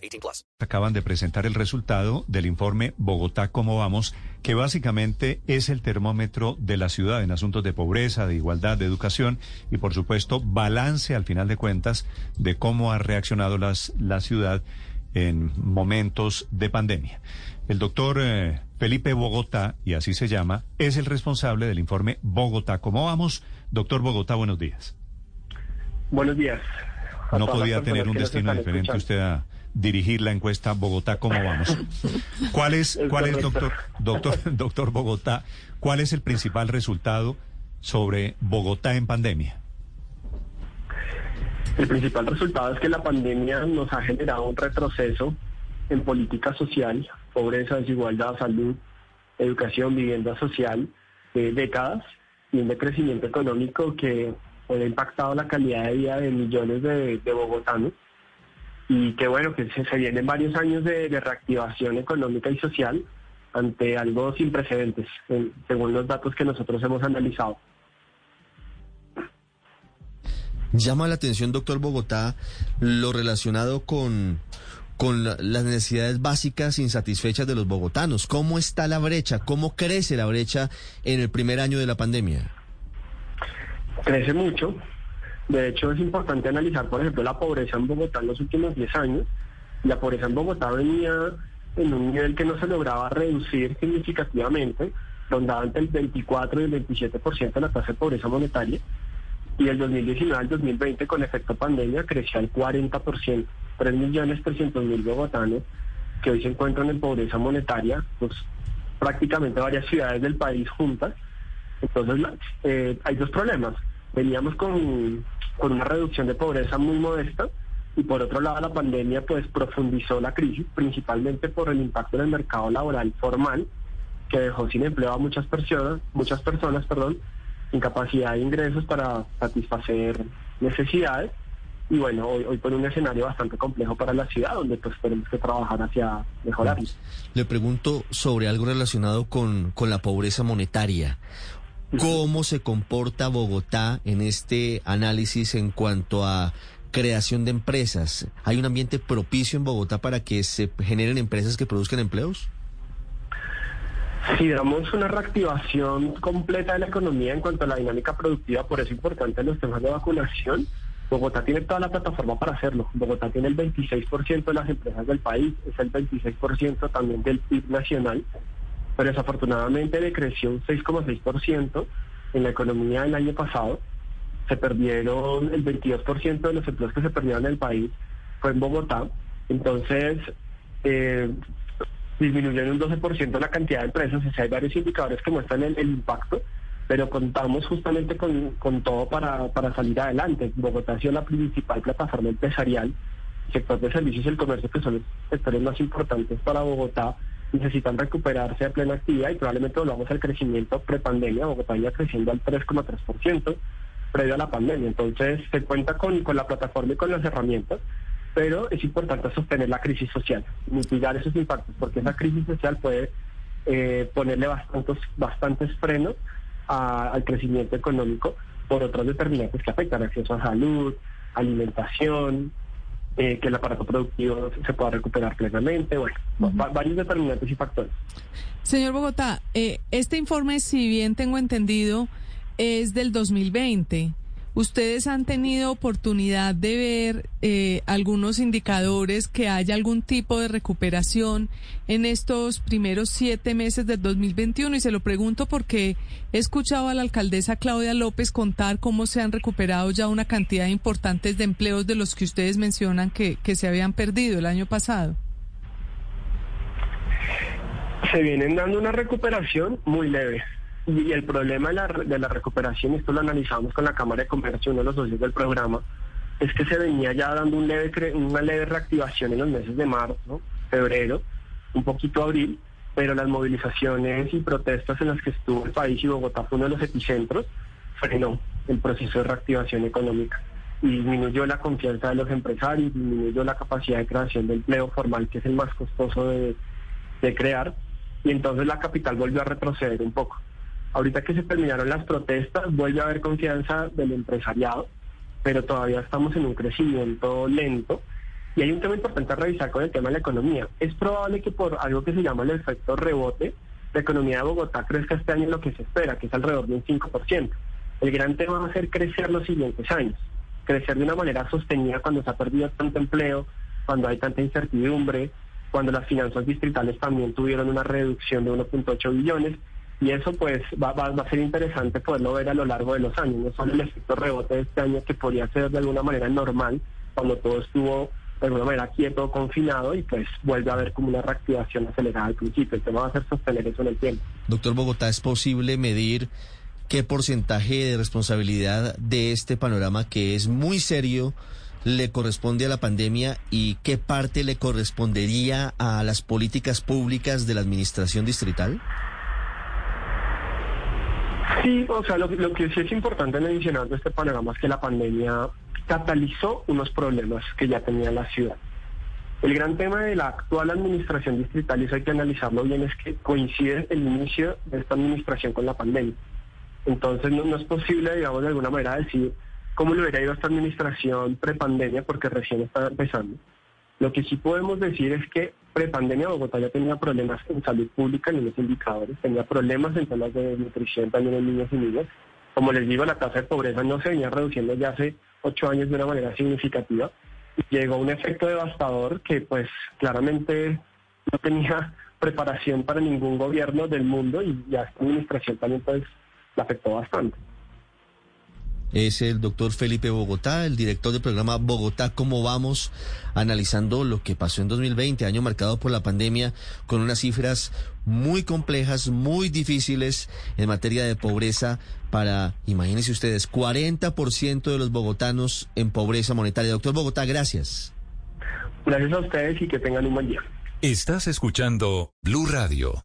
18 plus. Acaban de presentar el resultado del informe Bogotá, ¿cómo vamos? Que básicamente es el termómetro de la ciudad en asuntos de pobreza, de igualdad, de educación y, por supuesto, balance al final de cuentas de cómo ha reaccionado las, la ciudad en momentos de pandemia. El doctor eh, Felipe Bogotá, y así se llama, es el responsable del informe Bogotá. ¿Cómo vamos? Doctor Bogotá, buenos días. Buenos días. No podía tener un destino diferente escuchando. usted a dirigir la encuesta Bogotá, ¿cómo vamos? ¿Cuál es, cuál es doctor, doctor, doctor Bogotá, cuál es el principal resultado sobre Bogotá en pandemia? El principal resultado es que la pandemia nos ha generado un retroceso en política social, pobreza, desigualdad, salud, educación, vivienda social, de décadas y un decrecimiento económico que ha impactado la calidad de vida de millones de, de bogotanos y que bueno, que se, se vienen varios años de, de reactivación económica y social ante algo sin precedentes, en- según los datos que nosotros hemos analizado. Llama la atención, doctor Bogotá, lo relacionado con, con la- las necesidades básicas insatisfechas de los bogotanos. ¿Cómo está la brecha? ¿Cómo crece la brecha en el primer año de la pandemia? crece mucho. De hecho, es importante analizar, por ejemplo, la pobreza en Bogotá en los últimos 10 años. La pobreza en Bogotá venía en un nivel que no se lograba reducir significativamente, rondaba entre el 24 y el 27% de la tasa de pobreza monetaria. Y el 2019 al 2020, con efecto pandemia, creció al 40%. 3.300.000 bogotanos que hoy se encuentran en pobreza monetaria, pues prácticamente varias ciudades del país juntas. Entonces, eh, hay dos problemas. Veníamos con, con una reducción de pobreza muy modesta y por otro lado la pandemia pues profundizó la crisis, principalmente por el impacto en el mercado laboral formal, que dejó sin empleo a muchas personas, muchas personas, perdón, sin capacidad de ingresos para satisfacer necesidades. Y bueno, hoy, hoy por un escenario bastante complejo para la ciudad, donde pues tenemos que trabajar hacia mejorarlo. Le pregunto sobre algo relacionado con, con la pobreza monetaria. ¿Cómo se comporta Bogotá en este análisis en cuanto a creación de empresas? ¿Hay un ambiente propicio en Bogotá para que se generen empresas que produzcan empleos? Si damos una reactivación completa de la economía en cuanto a la dinámica productiva, por eso es importante los temas de vacunación, Bogotá tiene toda la plataforma para hacerlo. Bogotá tiene el 26% de las empresas del país, es el 26% también del PIB nacional, pero desafortunadamente decreció un 6,6% en la economía el año pasado. Se perdieron el 22% de los empleos que se perdieron en el país, fue en Bogotá. Entonces, eh, disminuyó en un 12% la cantidad de empresas, o sea, hay varios indicadores que muestran el, impacto, pero contamos justamente con, con todo para, para salir adelante. Bogotá ha sido la principal plataforma empresarial, sector de servicios y el comercio, que son los sectores más importantes para Bogotá, necesitan recuperarse a plena actividad y probablemente volvamos al crecimiento prepandemia. Bogotá iba creciendo al 3,3% previo a la pandemia. Entonces, se cuenta con, con la plataforma y con las herramientas, pero es importante sostener la crisis social, mitigar esos impactos, porque esa crisis social puede eh, ponerle bastantes, bastantes frenos a- al crecimiento económico por otros determinantes que afectan acceso a salud, alimentación, eh, que el aparato productivo se pueda recuperar plenamente, bueno, va- varios determinantes y factores. Señor Bogotá, eh, este informe, si bien tengo entendido, es del 2020. ¿Ustedes han tenido oportunidad de ver eh, algunos indicadores que haya algún tipo de recuperación en estos primeros siete meses del 2021? Y se lo pregunto porque he escuchado a la alcaldesa Claudia López contar cómo se han recuperado ya una cantidad importante de empleos de los que ustedes mencionan que, que se habían perdido el año pasado. se vienen dando una recuperación muy leve. Y el problema de la, de la recuperación, esto lo analizamos con la Cámara de Comercio, uno de los socios del programa, es que se venía ya dando una leve reactivación en los meses de marzo, febrero, un poquito abril, pero las movilizaciones y protestas en las que estuvo el país y Bogotá fue uno de los epicentros, frenó el proceso de reactivación económica y disminuyó la confianza de los empresarios, disminuyó la capacidad de creación de empleo formal, que es el más costoso de crear, y entonces la capital volvió a retroceder un poco. Ahorita que se terminaron las protestas, vuelve a haber confianza del empresariado, pero todavía estamos en un crecimiento lento. Y hay un tema importante a revisar con el tema de la economía. Es probable que por algo que se llama el efecto rebote, la economía de Bogotá crezca este año lo que se espera, que es alrededor de un 5%. El gran tema va a ser crecer los siguientes años, crecer de una manera sostenida cuando se ha perdido tanto empleo, cuando hay tanta incertidumbre, cuando las finanzas distritales también tuvieron una reducción de 1.8 billones y eso pues va, va, a ser interesante poderlo ver a lo largo de los años, no solo el efecto rebote de este año que podría ser de alguna manera normal cuando todo estuvo de alguna manera quieto, confinado y pues vuelve a haber como una reactivación acelerada al principio. El tema va a ser sostener eso en el tiempo. Doctor Bogotá, ¿es posible medir qué porcentaje de responsabilidad de este panorama que es muy serio le corresponde a la pandemia y qué parte le correspondería a las políticas públicas de la administración distrital? Sí, o sea, lo, que sí es importante mencionar de este panorama es que la pandemia catalizó unos problemas que ya tenía la ciudad. El gran tema de la actual administración distrital, y eso hay que analizarlo bien, es que coincide el inicio de esta administración con la pandemia. Entonces no, no es posible, digamos, de alguna manera decir cómo le hubiera ido a esta administración prepandemia, porque recién está empezando. Lo que sí podemos decir es que prepandemia Bogotá ya tenía problemas en salud pública en los indicadores, tenía problemas en temas de nutrición también en niños y niñas. Como les digo, la tasa de pobreza no se venía reduciendo ya hace ocho años de una manera significativa. Llegó un efecto devastador que pues claramente no tenía preparación para ningún gobierno del mundo y ya esta administración también pues la afectó bastante es el doctor Felipe Bogotá, el director del programa Bogotá, ¿cómo vamos? Analizando lo que pasó en 2020, año marcado por la pandemia, con unas cifras muy complejas, muy difíciles en materia de pobreza para, imagínense ustedes, 40% de los bogotanos en pobreza monetaria. Doctor Bogotá, gracias. Gracias a ustedes y que tengan un buen día. Estás escuchando Blue Radio.